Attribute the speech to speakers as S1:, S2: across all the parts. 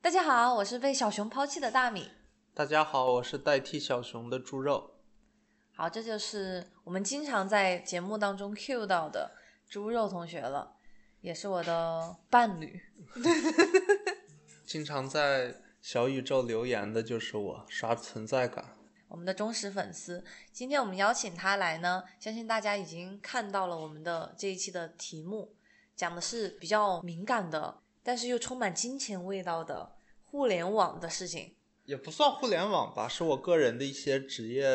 S1: 大家好，我是被小熊抛弃的大米。
S2: 大家好，我是代替小熊的猪肉。
S1: 好，这就是我们经常在节目当中 cue 到的猪肉同学了，也是我的伴侣。
S2: 经常在小宇宙留言的就是我，刷存在感。
S1: 我们的忠实粉丝，今天我们邀请他来呢，相信大家已经看到了我们的这一期的题目，讲的是比较敏感的，但是又充满金钱味道的互联网的事情。
S2: 也不算互联网吧，是我个人的一些职业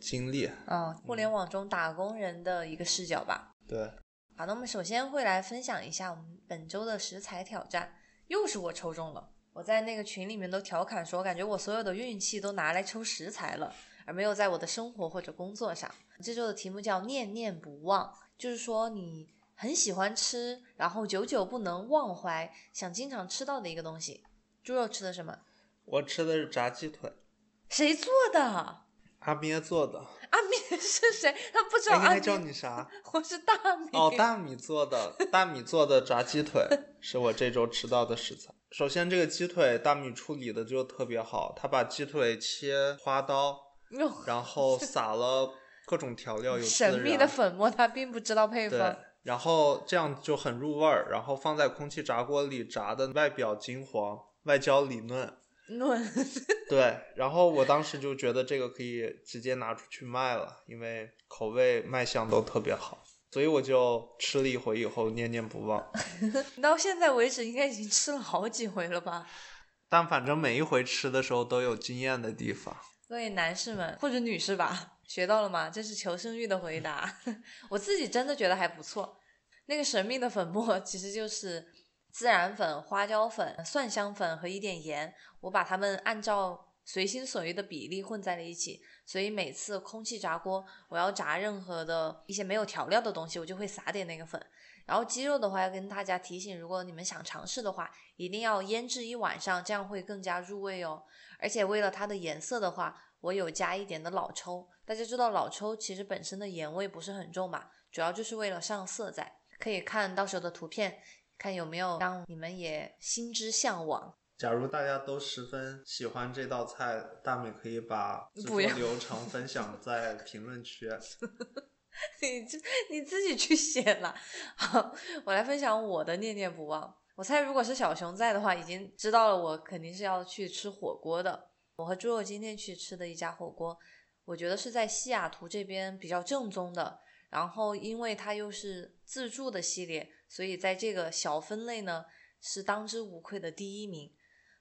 S2: 经历。
S1: 嗯，互联网中打工人的一个视角吧。
S2: 对，
S1: 好，那我们首先会来分享一下我们本周的食材挑战，又是我抽中了。我在那个群里面都调侃说，感觉我所有的运气都拿来抽食材了，而没有在我的生活或者工作上。这周的题目叫念念不忘，就是说你很喜欢吃，然后久久不能忘怀，想经常吃到的一个东西。猪肉吃的什么？
S2: 我吃的是炸鸡腿，
S1: 谁做的？
S2: 阿咩做的。
S1: 阿咩是谁？他不知道。
S2: 阿咩叫你啥？
S1: 我是大米。
S2: 哦，大米做的，大米做的炸鸡腿 是我这周吃到的食材。首先，这个鸡腿大米处理的就特别好，他把鸡腿切花刀，然后撒了各种调料，有
S1: 神秘的粉末，他并不知道配方。
S2: 然后这样就很入味儿，然后放在空气炸锅里炸的，外表金黄，外焦里嫩。
S1: 嫩。
S2: 对，然后我当时就觉得这个可以直接拿出去卖了，因为口味卖相都特别好，所以我就吃了一回以后念念不忘。
S1: 到现在为止应该已经吃了好几回了吧？
S2: 但反正每一回吃的时候都有惊艳的地方。
S1: 各位男士们或者女士吧，学到了吗？这是求生欲的回答。我自己真的觉得还不错。那个神秘的粉末其实就是。孜然粉、花椒粉、蒜香粉和一点盐，我把它们按照随心所欲的比例混在了一起。所以每次空气炸锅，我要炸任何的一些没有调料的东西，我就会撒点那个粉。然后鸡肉的话，要跟大家提醒，如果你们想尝试的话，一定要腌制一晚上，这样会更加入味哦。而且为了它的颜色的话，我有加一点的老抽。大家知道老抽其实本身的盐味不是很重嘛，主要就是为了上色在。可以看到时候的图片。看有没有让你们也心之向往。
S2: 假如大家都十分喜欢这道菜，大美可以把制作流程分享在评论区。
S1: 你这你自己去写了。好，我来分享我的念念不忘。我猜如果是小熊在的话，已经知道了我肯定是要去吃火锅的。我和猪肉今天去吃的一家火锅，我觉得是在西雅图这边比较正宗的。然后因为它又是自助的系列。所以在这个小分类呢，是当之无愧的第一名。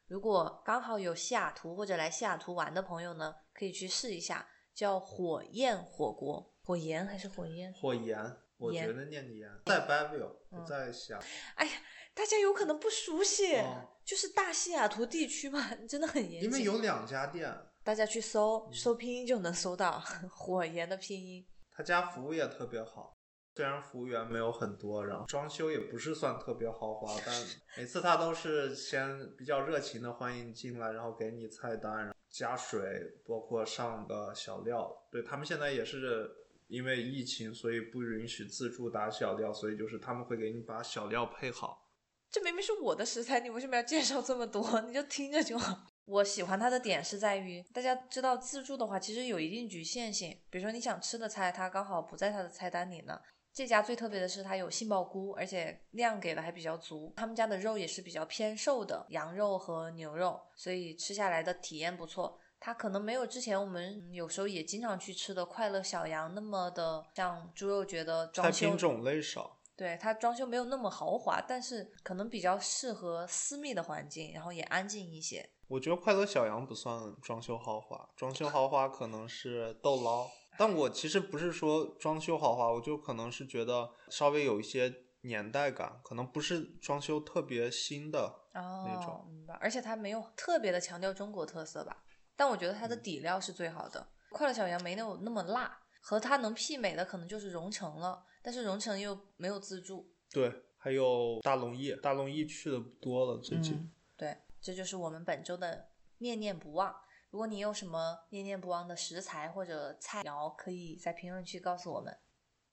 S1: 如果刚好有西雅图或者来西雅图玩的朋友呢，可以去试一下，叫火焰火锅，火焰还是火焰？
S2: 火焰，我觉得念的“炎在 Bavio，不在西雅。
S1: 哎呀，大家有可能不熟悉，就是大西雅图地区嘛，真的很严谨。
S2: 因为有两家店，
S1: 大家去搜搜拼音就能搜到 火焰的拼音。
S2: 他家服务也特别好。虽然服务员没有很多，然后装修也不是算特别豪华，但每次他都是先比较热情的欢迎进来，然后给你菜单，加水，包括上个小料。对他们现在也是因为疫情，所以不允许自助打小料，所以就是他们会给你把小料配好。
S1: 这明明是我的食材，你为什么要介绍这么多？你就听着就好。我喜欢它的点是在于，大家知道自助的话，其实有一定局限性，比如说你想吃的菜，它刚好不在它的菜单里呢。这家最特别的是它有杏鲍菇，而且量给的还比较足。他们家的肉也是比较偏瘦的羊肉和牛肉，所以吃下来的体验不错。它可能没有之前我们有时候也经常去吃的快乐小羊那么的像猪肉，觉得装修
S2: 种类少。
S1: 对它装修没有那么豪华，但是可能比较适合私密的环境，然后也安静一些。
S2: 我觉得快乐小羊不算装修豪华，装修豪华可能是豆捞。但我其实不是说装修豪华，我就可能是觉得稍微有一些年代感，可能不是装修特别新的那种。
S1: 明白。而且它没有特别的强调中国特色吧？但我觉得它的底料是最好的。快乐小羊没有那么辣，和它能媲美的可能就是荣成了，但是荣成又没有自助。
S2: 对，还有大龙燚，大龙燚去的不多了最近。
S1: 对，这就是我们本周的念念不忘。如果你有什么念念不忘的食材或者菜肴，可以在评论区告诉我们。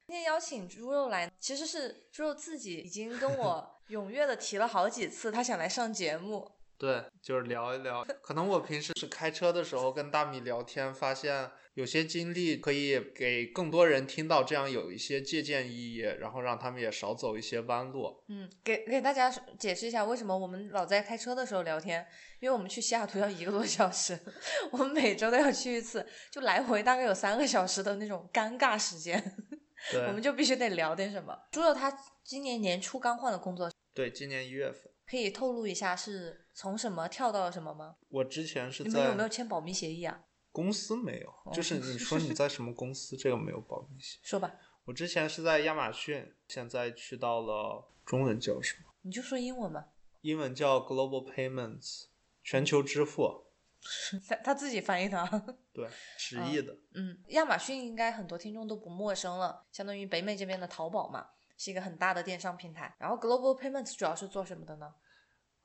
S1: 今天邀请猪肉来，其实是猪肉自己已经跟我 踊跃的提了好几次，他想来上节目。
S2: 对，就是聊一聊。可能我平时是开车的时候跟大米聊天，发现有些经历可以给更多人听到，这样有一些借鉴意义，然后让他们也少走一些弯路。
S1: 嗯，给给大家解释一下为什么我们老在开车的时候聊天，因为我们去西雅图要一个多小时，我们每周都要去一次，就来回大概有三个小时的那种尴尬时间，
S2: 对，
S1: 我们就必须得聊点什么。猪肉他今年年初刚换的工作，
S2: 对，今年一月份。
S1: 可以透露一下是从什么跳到了什么吗？
S2: 我之前是在
S1: 你们有没有签保密协议啊？
S2: 公司没有，就是你 说你在什么公司，这个没有保密协议。
S1: 说吧。
S2: 我之前是在亚马逊，现在去到了中文叫什么？
S1: 你就说英文吧。
S2: 英文叫 Global Payments，全球支付。
S1: 他他自己翻译的。
S2: 对，直译的。
S1: 嗯，亚马逊应该很多听众都不陌生了，相当于北美这边的淘宝嘛。是一个很大的电商平台，然后 Global Payments 主要是做什么的呢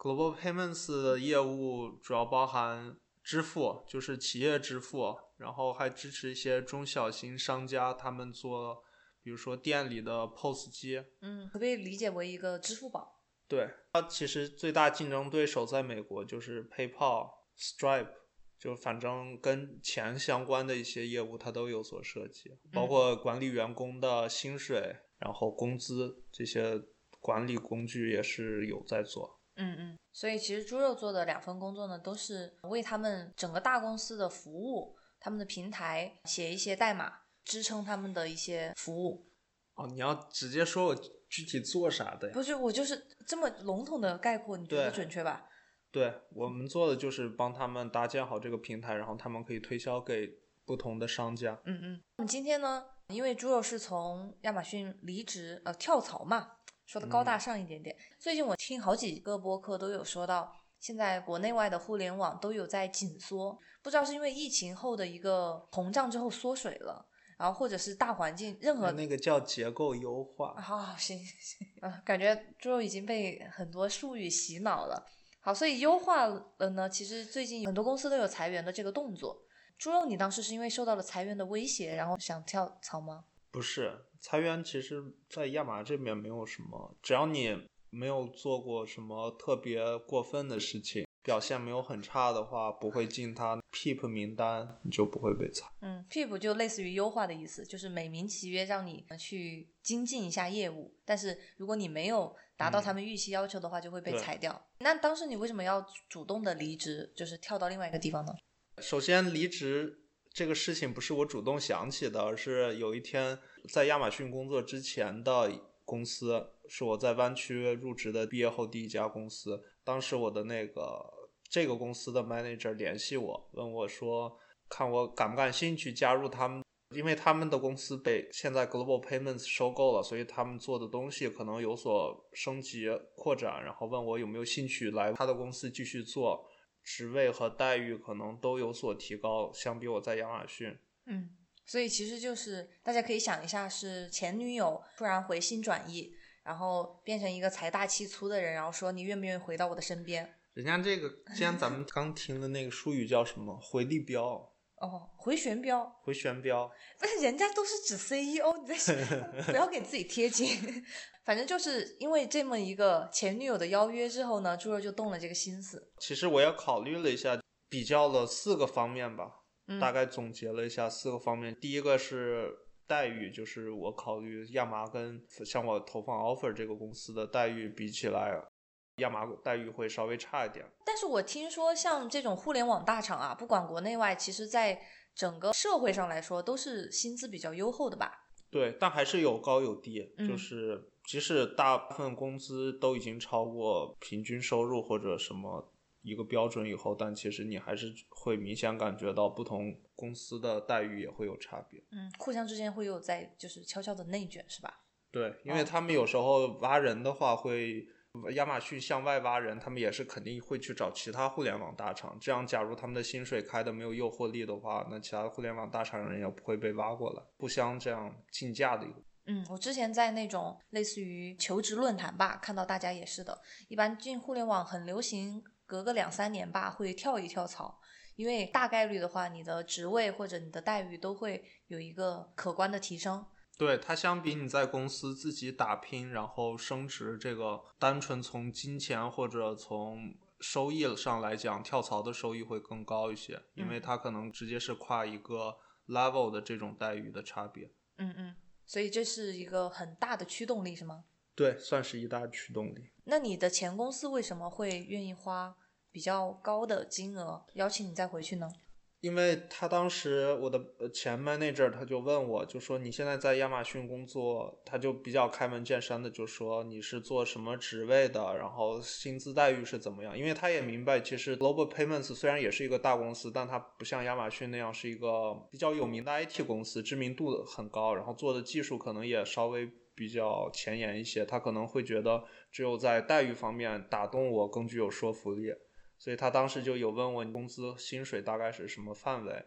S2: ？Global Payments 的业务主要包含支付，就是企业支付，然后还支持一些中小型商家，他们做，比如说店里的 POS 机。
S1: 嗯，可不可以理解为一个支付宝？
S2: 对，它其实最大竞争对手在美国就是 PayPal、Stripe，就反正跟钱相关的一些业务它都有所涉及，包括管理员工的薪水。然后工资这些管理工具也是有在做，
S1: 嗯嗯，所以其实猪肉做的两份工作呢，都是为他们整个大公司的服务，他们的平台写一些代码，支撑他们的一些服务。
S2: 哦，你要直接说我具体做啥的呀？
S1: 不是，我就是这么笼统的概括，你觉得准确吧？
S2: 对我们做的就是帮他们搭建好这个平台，然后他们可以推销给不同的商家。
S1: 嗯嗯，我们今天呢？因为猪肉是从亚马逊离职，呃，跳槽嘛，说的高大上一点点。最近我听好几个播客都有说到，现在国内外的互联网都有在紧缩，不知道是因为疫情后的一个膨胀之后缩水了，然后或者是大环境任何
S2: 那个叫结构优化。
S1: 好，行行啊，感觉猪肉已经被很多术语洗脑了。好，所以优化了呢，其实最近很多公司都有裁员的这个动作。猪肉，你当时是因为受到了裁员的威胁，然后想跳槽吗？
S2: 不是，裁员其实，在亚马这边没有什么，只要你没有做过什么特别过分的事情，表现没有很差的话，不会进他 PEP 名单，你就不会被裁。
S1: 嗯，PEP 就类似于优化的意思，就是美名其曰让你去精进一下业务，但是如果你没有达到他们预期要求的话，就会被裁掉。那当时你为什么要主动的离职，就是跳到另外一个地方呢？
S2: 首先，离职这个事情不是我主动想起的，而是有一天在亚马逊工作之前的公司，是我在湾区入职的毕业后第一家公司。当时我的那个这个公司的 manager 联系我，问我说，看我感不感兴趣加入他们，因为他们的公司被现在 Global Payments 收购了，所以他们做的东西可能有所升级扩展，然后问我有没有兴趣来他的公司继续做。职位和待遇可能都有所提高，相比我在亚马逊。
S1: 嗯，所以其实就是大家可以想一下，是前女友突然回心转意，然后变成一个财大气粗的人，然后说你愿不愿意回到我的身边？
S2: 人家这个，既然咱们刚听的那个术语叫什么回力镖。
S1: 哦，回旋镖，
S2: 回旋镖，
S1: 不是人家都是指 CEO，你在 不要给自己贴金。反正就是因为这么一个前女友的邀约之后呢，猪肉就动了这个心思。
S2: 其实我也考虑了一下，比较了四个方面吧，大概总结了一下四个方面。第一个是待遇，就是我考虑亚麻跟向我投放 offer 这个公司的待遇比起来。亚麻待遇会稍微差一点，
S1: 但是我听说像这种互联网大厂啊，不管国内外，其实在整个社会上来说都是薪资比较优厚的吧？
S2: 对，但还是有高有低，就是即使大部分工资都已经超过平均收入或者什么一个标准以后，但其实你还是会明显感觉到不同公司的待遇也会有差别。
S1: 嗯，互相之间会有在就是悄悄的内卷，是吧？
S2: 对，因为他们有时候挖人的话会。亚马逊向外挖人，他们也是肯定会去找其他互联网大厂。这样，假如他们的薪水开的没有诱惑力的话，那其他的互联网大厂人也不会被挖过来，互相这样竞价的一个。
S1: 嗯，我之前在那种类似于求职论坛吧，看到大家也是的。一般进互联网很流行，隔个两三年吧会跳一跳槽，因为大概率的话，你的职位或者你的待遇都会有一个可观的提升。
S2: 对它相比你在公司自己打拼然后升职，这个单纯从金钱或者从收益上来讲，跳槽的收益会更高一些，因为
S1: 嗯
S2: 它可能直接是跨一个 level 的这种待遇的差别。
S1: 嗯嗯，所以这是一个很大的驱动力，是吗？
S2: 对，算是一大驱动力。
S1: 那你的前公司为什么会愿意花比较高的金额邀请你再回去呢？
S2: 因为他当时我的呃前 manager 他就问我，就说你现在在亚马逊工作，他就比较开门见山的就说你是做什么职位的，然后薪资待遇是怎么样？因为他也明白，其实 Global Payments 虽然也是一个大公司，但它不像亚马逊那样是一个比较有名的 IT 公司，知名度很高，然后做的技术可能也稍微比较前沿一些，他可能会觉得只有在待遇方面打动我更具有说服力。所以他当时就有问我工资薪水大概是什么范围，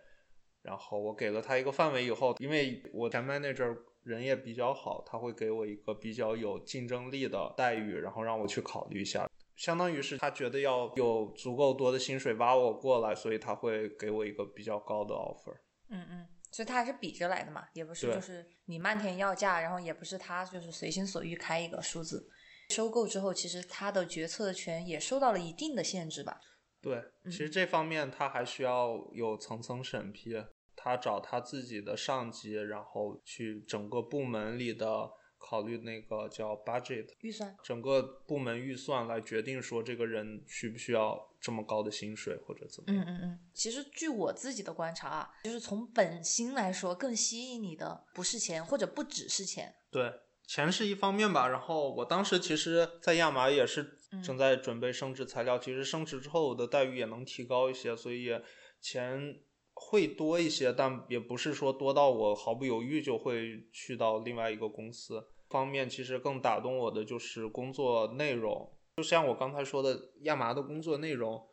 S2: 然后我给了他一个范围以后，因为我前 manager 人也比较好，他会给我一个比较有竞争力的待遇，然后让我去考虑一下。相当于是他觉得要有足够多的薪水挖我过来，所以他会给我一个比较高的 offer。
S1: 嗯嗯，所以他还是比着来的嘛，也不是就是你漫天要价，然后也不是他就是随心所欲开一个数字。收购之后，其实他的决策权也受到了一定的限制吧。
S2: 对，其实这方面他还需要有层层审批，他找他自己的上级，然后去整个部门里的考虑那个叫 budget
S1: 预算，
S2: 整个部门预算来决定说这个人需不需要这么高的薪水或者怎么样。
S1: 嗯嗯嗯。其实据我自己的观察啊，就是从本心来说，更吸引你的不是钱，或者不只是钱。
S2: 对，钱是一方面吧。然后我当时其实，在亚麻也是正在准备升职材料，其实升职之后我的待遇也能提高一些，所以钱会多一些，但也不是说多到我毫不犹豫就会去到另外一个公司。方面其实更打动我的就是工作内容，就像我刚才说的，亚麻的工作内容。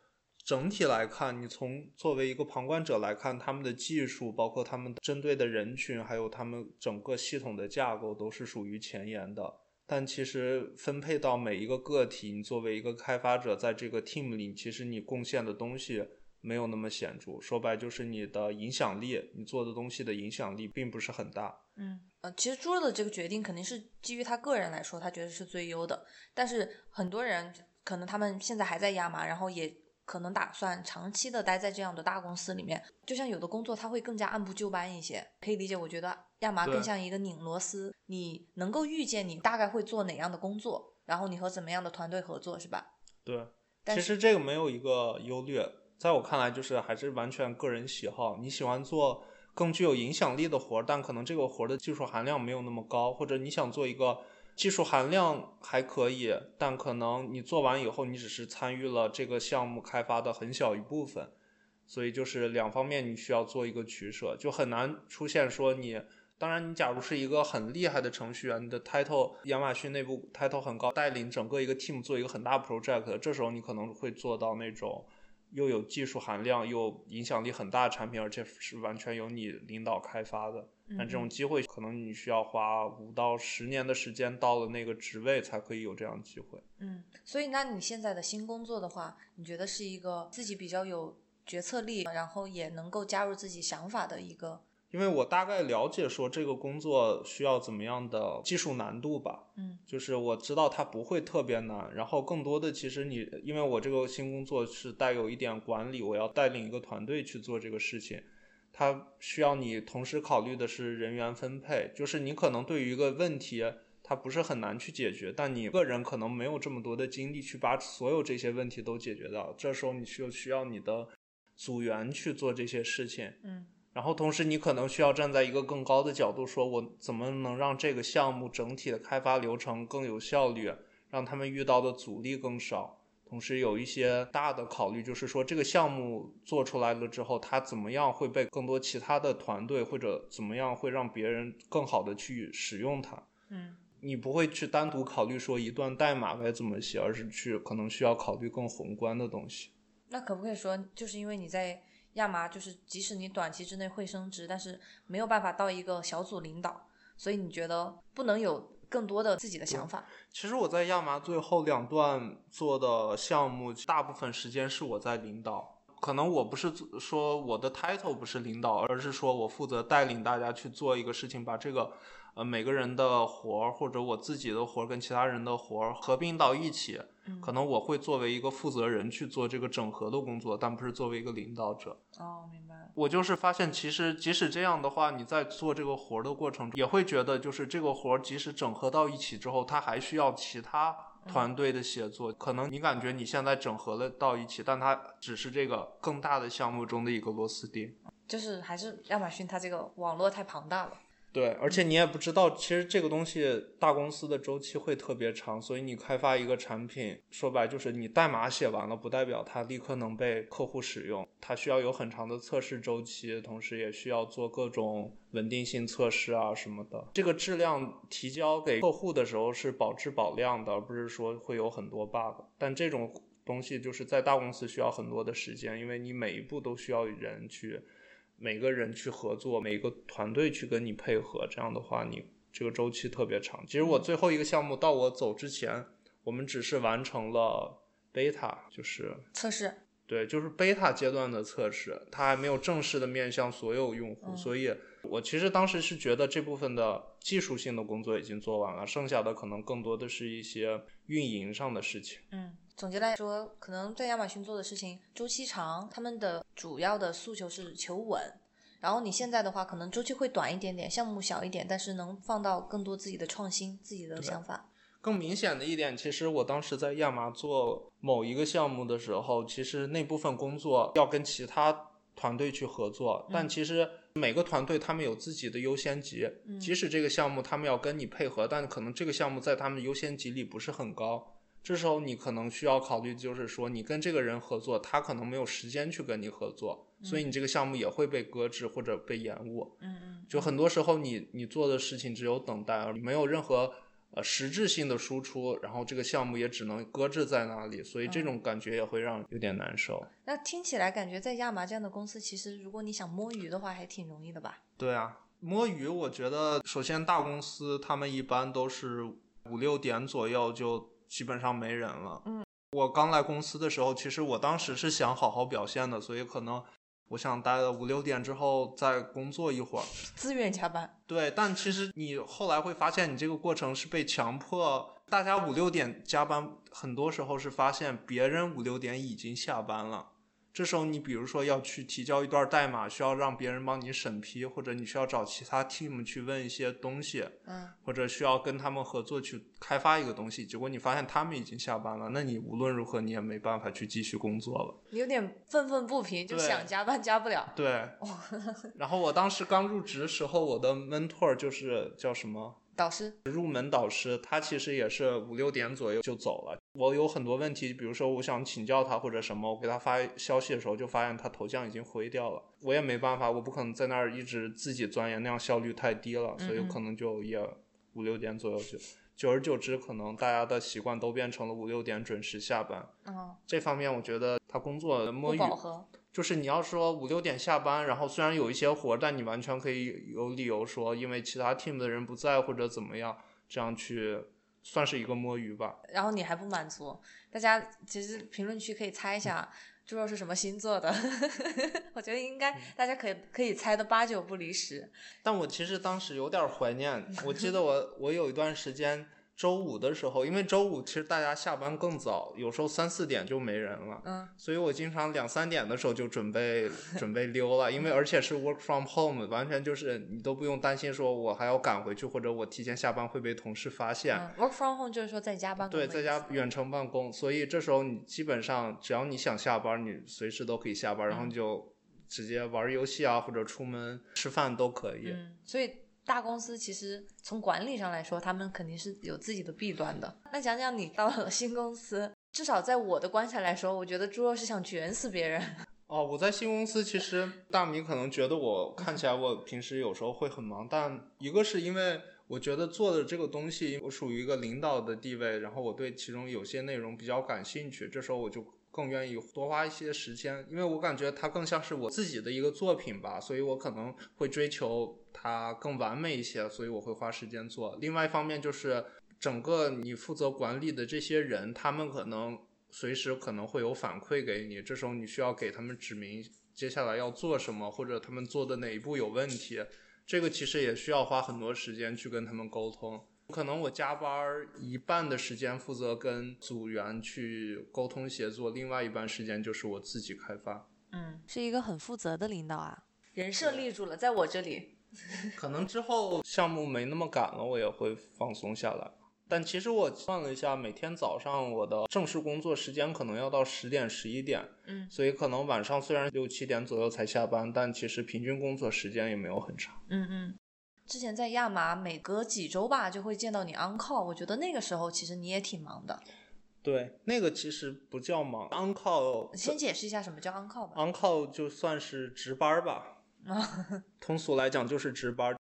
S2: 整体来看，你从作为一个旁观者来看，他们的技术，包括他们针对的人群，还有他们整个系统的架构，都是属于前沿的。但其实分配到每一个个体，你作为一个开发者，在这个 team 里，其实你贡献的东西没有那么显著。说白就是你的影响力，你做的东西的影响力并不是很大。
S1: 嗯，呃，其实猪肉的这个决定肯定是基于他个人来说，他觉得是最优的。但是很多人可能他们现在还在压麻，然后也可能打算长期的待在这样的大公司里面。就像有的工作，他会更加按部就班一些，可以理解。我觉得亚麻更像一个拧螺丝，你能够预见你大概会做哪样的工作，然后你和怎么样的团队合作，是吧？
S2: 对，
S1: 但
S2: 其实这个没有一个优劣，在我看来就是还是完全个人喜好。你喜欢做更具有影响力的活儿，但可能这个活儿的技术含量没有那么高，或者你想做一个技术含量还可以，但可能你做完以后，你只是参与了这个项目开发的很小一部分，所以就是两方面你需要做一个取舍，就很难出现说你。当然，你假如是一个很厉害的程序员，你的 title 亚马逊内部 title 很高，带领整个一个 team 做一个很大 project，这时候你可能会做到那种又有技术含量又影响力很大的产品，而且是完全由你领导开发的。但这种
S1: 嗯
S2: 机会可能你需要花五到十年的时间，到了那个职位才可以有这样的机会。
S1: 嗯，所以那你现在的新工作的话，你觉得是一个自己比较有决策力，然后也能够加入自己想法的一个，
S2: 因为我大概了解说这个工作需要怎么样的技术难度吧，
S1: 嗯。
S2: 就是我知道它不会特别难，然后更多的其实你，因为我这个新工作是带有一点管理，我要带领一个团队去做这个事情，它需要你同时考虑的是人员分配，就是你可能对于一个问题，它不是很难去解决，但你个人可能没有这么多的精力去把所有这些问题都解决掉，这时候你就需要你的组员去做这些事情，
S1: 嗯
S2: 然后同时，你可能需要站在一个更高的角度，说我怎么能让这个项目整体的开发流程更有效率，让他们遇到的阻力更少。同时，有一些大的考虑，就是说这个项目做出来了之后，它怎么样会被更多其他的团队，或者怎么样会让别人更好的去使用它。
S1: 嗯
S2: 你不会去单独考虑说一段代码该怎么写，而是去可能需要考虑更宏观的东西。
S1: 那可不可以说，就是因为你在亚麻，就是即使你短期之内会升职，但是没有办法到一个小组领导，所以你觉得不能有更多的自己的想法？
S2: 其实我在亚麻最后两段做的项目，大部分时间是我在领导。可能我不是说我的 title 不是领导，而是说我负责带领大家去做一个事情，把这个呃每个人的活儿或者我自己的活儿跟其他人的活儿合并到一起，
S1: 嗯
S2: 可能我会作为一个负责人去做这个整合的工作，但不是作为一个领导者。
S1: 哦，明白。
S2: 我就是发现，其实即使这样的话，你在做这个活儿的过程中，也会觉得，就是这个活儿即使整合到一起之后，它还需要其他团队的协作。可能你感觉你现在整合了到一起，但它只是这个更大的项目中的一个螺丝钉。
S1: 就是还是亚马逊它这个网络太庞大了。
S2: 对，而且你也不知道，其实这个东西大公司的周期会特别长，所以你开发一个产品，说白就是你代码写完了，不代表它立刻能被客户使用，它需要有很长的测试周期，同时也需要做各种稳定性测试啊什么的。这个质量提交给客户的时候是保质保量的，而不是说会有很多 bug。但这种东西就是在大公司需要很多的时间，因为你每一步都需要人去。每个人去合作，每个团队去跟你配合，这样的话，你这个周期特别长。其实我最后一个项目到我走之前，我们只是完成了 beta，就是
S1: 测试，
S2: 对，就是 beta 阶段的测试，它还没有正式的面向所有用户，
S1: 嗯
S2: 所以我其实当时是觉得这部分的技术性的工作已经做完了，剩下的可能更多的是一些运营上的事情。
S1: 嗯，总结来说，可能在亚马逊做的事情周期长，他们的主要的诉求是求稳。然后你现在的话，可能周期会短一点点，项目小一点，但是能放到更多自己的创新、自己的想法。
S2: 更明显的一点，其实我当时在亚麻做某一个项目的时候，其实那部分工作要跟其他团队去合作，但其实每个团队他们有自己的优先级，即使这个项目他们要跟你配合，但可能这个项目在他们的优先级里不是很高。这时候你可能需要考虑，就是说你跟这个人合作，他可能没有时间去跟你合作，所以你这个项目也会被搁置或者被延误。
S1: 嗯嗯，
S2: 就很多时候你你做的事情只有等待，而没有任何呃实质性的输出，然后这个项目也只能搁置在那里，所以这种感觉也会让有点难受。
S1: 那听起来感觉在亚麻这样的公司，其实如果你想摸鱼的话，还挺容易的吧？
S2: 对啊，摸鱼，我觉得首先大公司他们一般都是五六点左右就基本上没人了。
S1: 嗯，
S2: 我刚来公司的时候，其实我当时是想好好表现的，所以可能我想待到五六点之后再工作一会儿。
S1: 自愿加班。
S2: 对，但其实你后来会发现，你这个过程是被强迫。大家五六点加班，很多时候是发现别人五六点已经下班了。这时候你比如说要去提交一段代码，需要让别人帮你审批，或者你需要找其他 team 去问一些东西，
S1: 嗯，
S2: 或者需要跟他们合作去开发一个东西，结果你发现他们已经下班了，那你无论如何你也没办法去继续工作了。
S1: 你有点愤愤不平，就想加班加不了。
S2: 对，然后我当时刚入职的时候，我的 mentor 就是叫什么？
S1: 导师，
S2: 入门导师，他其实也是五六点左右就走了。我有很多问题，比如说我想请教他或者什么，我给他发消息的时候，就发现他头像已经灰掉了。我也没办法，我不可能在那儿一直自己钻研，那样效率太低了，所以可能就也五六点左右就。久而久之，可能大家的习惯都变成了五六点准时下班。
S1: 嗯，
S2: 这方面，我觉得他工作的摸
S1: 不
S2: 鱼
S1: 饱和。
S2: 就是你要说五六点下班，然后虽然有一些活儿，但你完全可以有理由说，因为其他 team 的人不在或者怎么样，这样去算是一个摸鱼吧。
S1: 然后你还不满足，大家其实评论区可以猜一下猪肉是什么星座的，我觉得应该大家可以可以猜的八九不离十。
S2: 但我其实当时有点怀念，我记得我我有一段时间周五的时候，因为周五其实大家下班更早，有时候三四点就没人了，
S1: 嗯，
S2: 所以我经常两三点的时候就准备 准备溜了，因为而且是 work from home，完全就是你都不用担心说我还要赶回去，或者我提前下班会被同事发现。
S1: 嗯，work from home 就是说在家办公
S2: 对，在家远程办公，所以这时候你基本上只要你想下班，你随时都可以下班，然后
S1: 嗯
S2: 你就直接玩游戏啊，或者出门吃饭都可以。
S1: 嗯，所以大公司其实从管理上来说，他们肯定是有自己的弊端的。那讲讲你到了新公司，至少在我的观察来说，我觉得猪肉是想卷死别人。
S2: 哦，我在新公司，其实大米可能觉得我看起来我平时有时候会很忙，但一个是因为我觉得做的这个东西，我属于一个领导的地位，然后我对其中有些内容比较感兴趣，这时候我就更愿意多花一些时间，因为我感觉它更像是我自己的一个作品吧，所以我可能会追求它更完美一些，所以我会花时间做。另外一方面就是整个你负责管理的这些人，他们可能随时可能会有反馈给你，这时候你需要给他们指明接下来要做什么，或者他们做的哪一步有问题。这个其实也需要花很多时间去跟他们沟通。可能我加班儿一半的时间负责跟组员去沟通协作，另外一半时间就是我自己开发。
S1: 嗯，是一个很负责的领导啊，人设立住了，在我这里。
S2: 可能之后项目没那么赶了，我也会放松下来。但其实我算了一下，每天早上我的正式工作时间可能要到十点十一点，
S1: 嗯，
S2: 所以可能晚上虽然六七点左右才下班，但其实平均工作时间也没有很长。
S1: 嗯嗯。之前在亚麻，每隔几周吧就会见到你 on call，我觉得那个时候其实你也挺忙的。
S2: 对，那个其实不叫忙，on call。
S1: 先解释一下什么叫 on call 吧。
S2: on call 就算是值班吧，通俗来讲就是值班。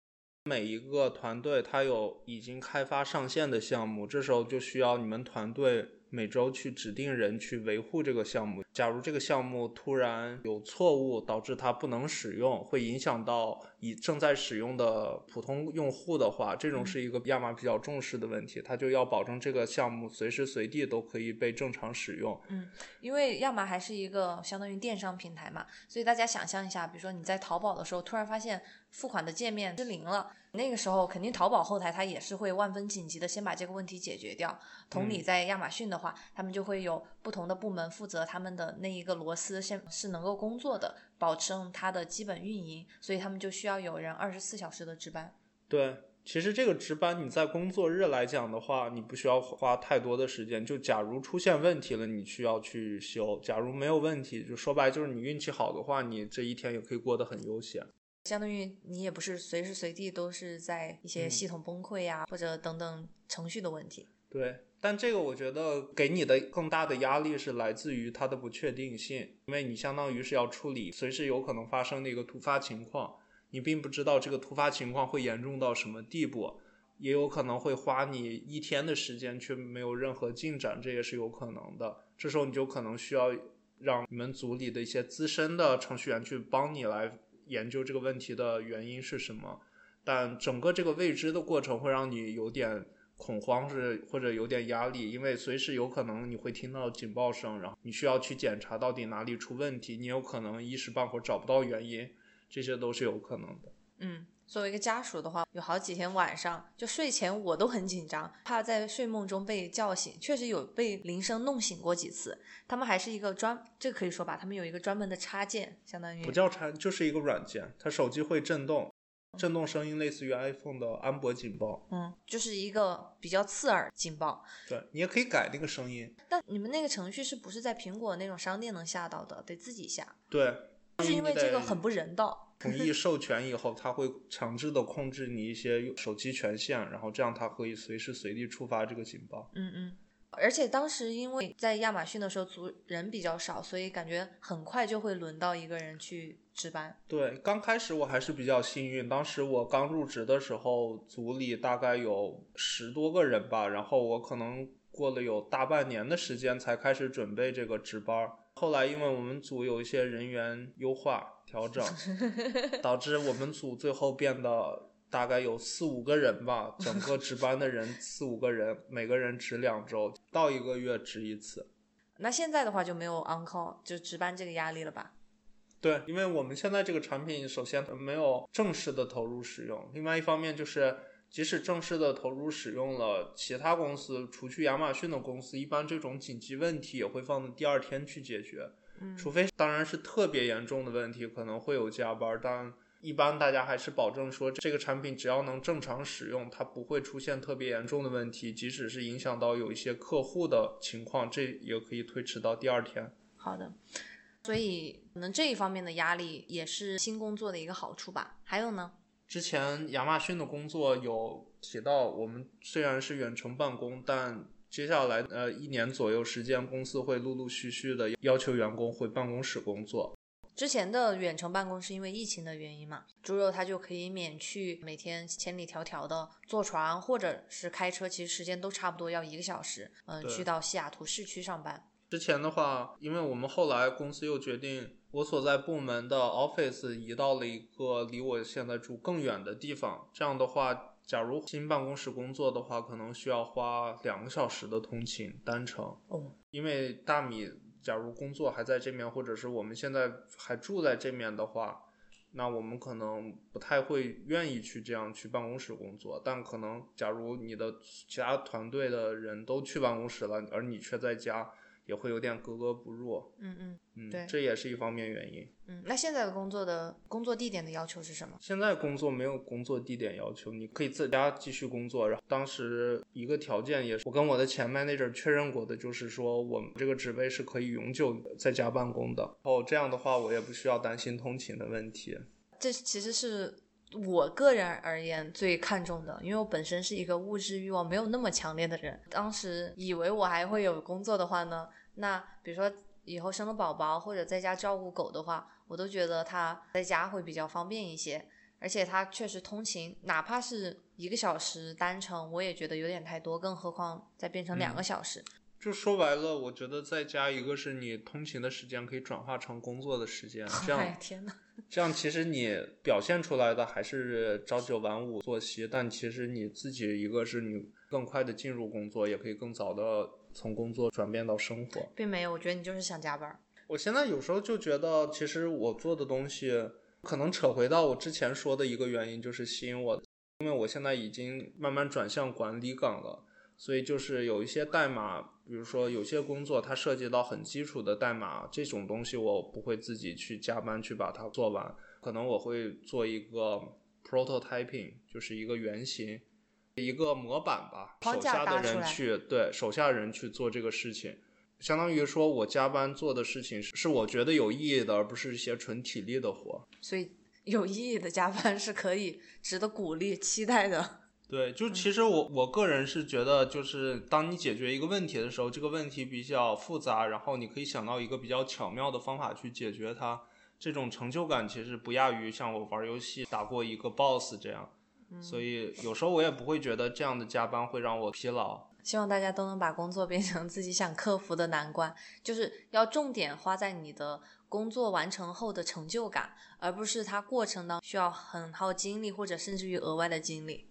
S2: 每一个团队它有已经开发上线的项目，这时候就需要你们团队每周去指定人去维护这个项目。假如这个项目突然有错误，导致它不能使用，会影响到已正在使用的普通用户的话，这种是一个亚马比较重视的问题，它就要保证这个项目随时随地都可以被正常使用。
S1: 嗯因为亚马还是一个相当于电商平台嘛，所以大家想象一下，比如说你在淘宝的时候，突然发现付款的界面失灵了，那个时候肯定淘宝后台它也是会万分紧急的先把这个问题解决掉。同理，在亚马逊的话，他们就会有不同的部门负责他们的那一个螺丝先是能够工作的，保证它的基本运营，所以他们就需要有人二十四小时的值班。
S2: 对，其实这个值班你在工作日来讲的话，你不需要花太多的时间。就假如出现问题了，你需要去修；假如没有问题，就说白就是你运气好的话，你这一天也可以过得很悠闲。
S1: 相当于你也不是随时随地都是在一些
S2: 嗯
S1: 系统崩溃呀、或者等等程序的问题。
S2: 对，但这个我觉得给你的更大的压力是来自于它的不确定性，因为你相当于是要处理随时有可能发生的一个突发情况，你并不知道这个突发情况会严重到什么地步，也有可能会花你一天的时间却没有任何进展，这也是有可能的。这时候你就可能需要让你们组里的一些资深的程序员去帮你来研究这个问题的原因是什么。但整个这个未知的过程会让你有点恐慌是或者有点压力，因为随时有可能你会听到警报声，然后你需要去检查到底哪里出问题，你有可能一时半会儿找不到原因，这些都是有可能的。
S1: 嗯，作为一个家属的话，有好几天晚上就睡前我都很紧张，怕在睡梦中被叫醒。确实有被铃声弄醒过几次。他们还是一个专，这可以说吧，他们有一个专门的插件，相当于
S2: 不叫插，就是一个软件，它手机会震动，震动声音类似于 iPhone 的安博警报。
S1: 嗯，就是一个比较刺耳警报。
S2: 对你也可以改那个声音。
S1: 但你们那个程序是不是在苹果那种商店能下到的？得自己下，
S2: 对，
S1: 就是因为这个很不人道。
S2: 同意授权以后，它会强制的控制你一些手机权限，然后这样它可以随时随地触发这个警报。
S1: 嗯嗯。而且当时因为在亚马逊的时候组人比较少，所以感觉很快就会轮到一个人去值班。
S2: 对，刚开始我还是比较幸运，当时我刚入职的时候，组里大概有十多个人吧，然后我可能过了有大半年的时间才开始准备这个值班儿。后来因为我们组有一些人员优化调整，导致我们组最后变得大概有四五个人吧，整个值班的人 四五个人，每个人值两周，到一个月值一次。
S1: 那现在的话就没有 on call 就值班这个压力了吧？
S2: 对，因为我们现在这个产品，首先没有正式的投入使用，另外一方面就是，即使正式的投入使用了，其他公司除去亚马逊的公司，一般这种紧急问题也会放到第二天去解决，
S1: 嗯
S2: 除非当然是特别严重的问题，可能会有加班，但一般大家还是保证说这个产品只要能正常使用，它不会出现特别严重的问题，即使是影响到有一些客户的情况，这也可以推迟到第二天。
S1: 好的，所以可能这一方面的压力也是新工作的一个好处吧。还有呢？
S2: 之前亚马逊的工作有提到，我们虽然是远程办公，但接下来呃一年左右时间，公司会陆陆续续的要求员工回办公室工作。
S1: 之前的远程办公是因为疫情的原因嘛，猪肉他就可以免去每天千里迢迢的坐船或者是开车，其实时间都差不多要一个小时，嗯、
S2: 对
S1: 去到西雅图市区上班。
S2: 之前的话，因为我们后来公司又决定，我所在部门的 office 移到了一个离我现在住更远的地方。这样的话，假如新办公室工作的话，可能需要花两个小时的通勤单程。
S1: 哦，
S2: 因为大米假如工作还在这面，或者是我们现在还住在这面的话，那我们可能不太会愿意去这样去办公室工作。但可能假如你的其他团队的人都去办公室了，而你却在家，也会有点格格不入。
S1: 嗯嗯
S2: 嗯，
S1: 对
S2: 这也是一方面原因。
S1: 嗯。那现在的工作的工作地点的要求是什么？
S2: 现在工作没有工作地点要求，你可以在家继续工作。然后当时一个条件也是我跟我的前 manager 确认过的，就是说我们这个职位是可以永久在家办公的。哦，这样的话我也不需要担心通勤的问题。
S1: 这其实是我个人而言最看重的，因为我本身是一个物质欲望没有那么强烈的人。当时以为我还会有工作的话呢，那比如说以后生了宝宝或者在家照顾狗的话，我都觉得他在家会比较方便一些。而且他确实通勤，哪怕是一个小时单程，我也觉得有点太多，更何况再变成两个小时。
S2: 就说白了，我觉得在家一个是你通勤的时间可以转化成工作的时间，这样
S1: 哎天呐，
S2: 这样其实你表现出来的还是朝九晚五作息，但其实你自己一个是你更快的进入工作，也可以更早的从工作转变到生活。
S1: 并没有，我觉得你就是想加班。
S2: 我现在有时候就觉得，其实我做的东西可能扯回到我之前说的一个原因，就是吸引我，因为我现在已经慢慢转向管理岗了，所以就是有一些代码，比如说有些工作它涉及到很基础的代码，这种东西我不会自己去加班去把它做完，可能我会做一个 prototyping，就是一个原型。一个模板吧，手下的人去对手下人去做这个事情，相当于说我加班做的事情是是我觉得有意义的，而不是一些纯体力的活。
S1: 所以有意义的加班是可以值得鼓励、期待的。
S2: 对，就其实我我个人是觉得，就是当你解决一个问题的时候，这个问题比较复杂，然后你可以想到一个比较巧妙的方法去解决它，这种成就感其实不亚于像我玩游戏打过一个 BOSS 这样。所以有时候我也不会觉得这样的加班会让我疲劳。
S1: 希望大家都能把工作变成自己想克服的难关，就是要重点花在你的工作完成后的成就感，而不是它过程当中需要很耗精力或者甚至于额外的精力。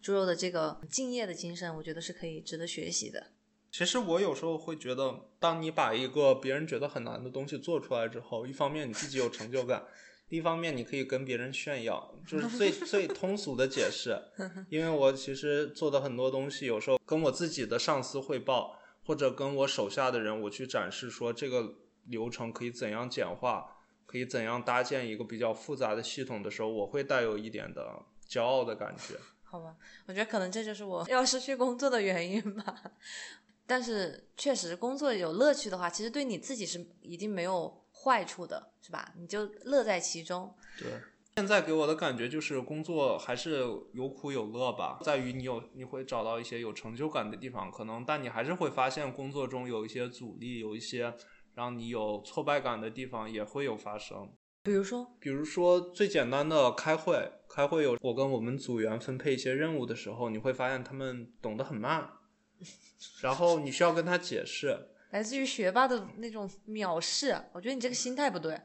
S1: 猪肉的这个敬业的精神，我觉得是可以值得学习的。
S2: 其实我有时候会觉得，当你把一个别人觉得很难的东西做出来之后，一方面你自己有成就感，另一方面你可以跟别人炫耀，就是最 最通俗的解释。因为我其实做的很多东西，有时候跟我自己的上司汇报，或者跟我手下的人我去展示说这个流程可以怎样简化，可以怎样搭建一个比较复杂的系统的时候，我会带有一点的骄傲的感觉。
S1: 好吧，我觉得可能这就是我要失去工作的原因吧。但是确实，工作有乐趣的话，其实对你自己是一定没有坏处的，是吧？你就乐在其中。
S2: 对，现在给我的感觉就是工作还是有苦有乐吧，在于你有你会找到一些有成就感的地方，可能但你还是会发现工作中有一些阻力，有一些让你有挫败感的地方也会有发生。
S1: 比如说，
S2: 比如说最简单的开会，开会有我跟我们组员分配一些任务的时候，你会发现他们懂得很慢，然后你需要跟他解释。
S1: 来自于学霸的那种藐视，我觉得你这个心态不对。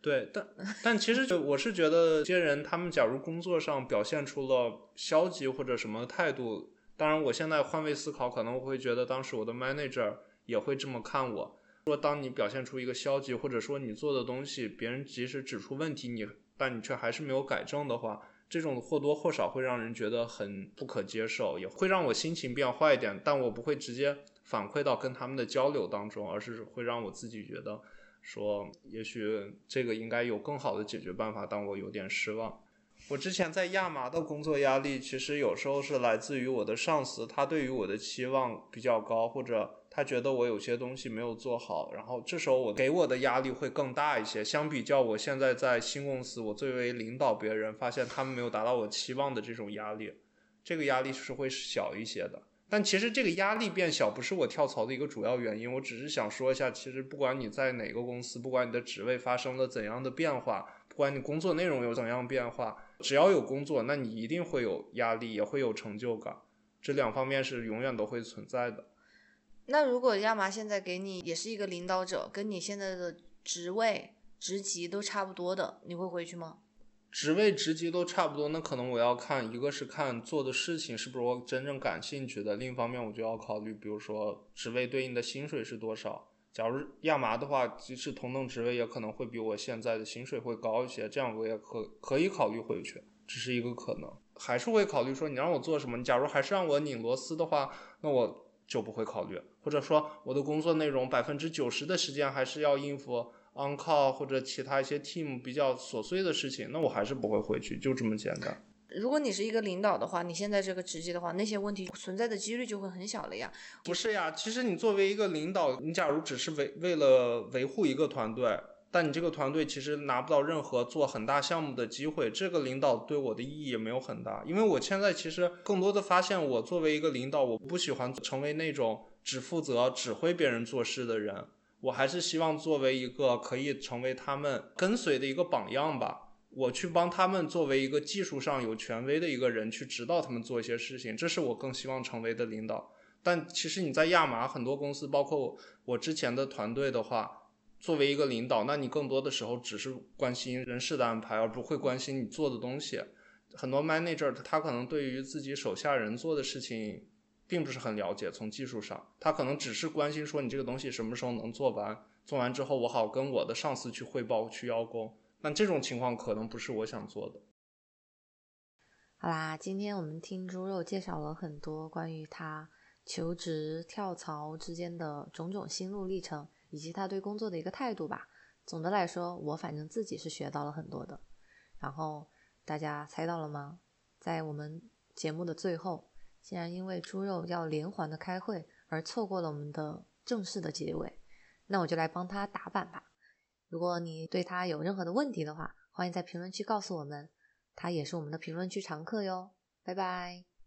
S2: 对，但但其实我是觉得，这些人他们假如工作上表现出了消极或者什么态度，当然我现在换位思考，可能我会觉得当时我的 manager 也会这么看我，说当你表现出一个消极，或者说你做的东西别人即使指出问题，你但你却还是没有改正的话，这种或多或少会让人觉得很不可接受，也会让我心情变坏一点，但我不会直接反馈到跟他们的交流当中，而是会让我自己觉得。说，也许这个应该有更好的解决办法，但我有点失望。我之前在亚麻的工作压力，其实有时候是来自于我的上司，他对于我的期望比较高，或者他觉得我有些东西没有做好，然后这时候我给我的压力会更大一些。相比较我现在在新公司，我作为领导别人，发现他们没有达到我期望的这种压力，这个压力是会小一些的。但其实这个压力变小不是我跳槽的一个主要原因，我只是想说一下，其实不管你在哪个公司，不管你的职位发生了怎样的变化，不管你工作内容有怎样变化，只要有工作，那你一定会有压力，也会有成就感，这两方面是永远都会存在的。
S1: 那如果亚麻现在给你也是一个领导者，跟你现在的职位、职级都差不多的，你会回去吗？
S2: 职位职级都差不多，那可能我要看一个是看做的事情是不是我真正感兴趣的，另一方面我就要考虑，比如说职位对应的薪水是多少，假如亚麻的话，即使同等职位，也可能会比我现在的薪水会高一些，这样我也可可以考虑回去，这是一个可能。还是会考虑说，你让我做什么？你假如还是让我拧螺丝的话，那我就不会考虑。或者说，我的工作内容百分之九十的时间还是要应付 on call 或者其他一些 team 比较琐碎的事情，那我还是不会回去，就这么简单。
S1: 如果你是一个领导的话，你现在这个职级的话，那些问题存在的几率就会很小了呀。
S2: 不是呀，其实你作为一个领导，你假如只是为为了维护一个团队，但你这个团队其实拿不到任何做很大项目的机会，这个领导对我的意义也没有很大。因为我现在其实更多的发现，我作为一个领导，我不喜欢成为那种只负责指挥别人做事的人，我还是希望作为一个可以成为他们跟随的一个榜样吧。我去帮他们作为一个技术上有权威的一个人去指导他们做一些事情，这是我更希望成为的领导。但其实你在亚麻很多公司，包括我之前的团队的话，作为一个领导，那你更多的时候只是关心人事的安排，而不会关心你做的东西。很多 manager 他可能对于自己手下人做的事情并不是很了解，从技术上，他可能只是关心说你这个东西什么时候能做完，做完之后我好跟我的上司去汇报去邀功。那这种情况可能不是我想做的。
S1: 好啦，今天我们听猪肉介绍了很多关于他求职跳槽之间的种种心路历程，以及他对工作的一个态度吧。总的来说，我反正自己是学到了很多的。然后大家猜到了吗？在我们节目的最后，竟然因为猪肉要连环的开会而错过了我们的正式的结尾，那我就来帮他打板吧。如果你对他有任何的问题的话，欢迎在评论区告诉我们，他也是我们的评论区常客哟。拜拜。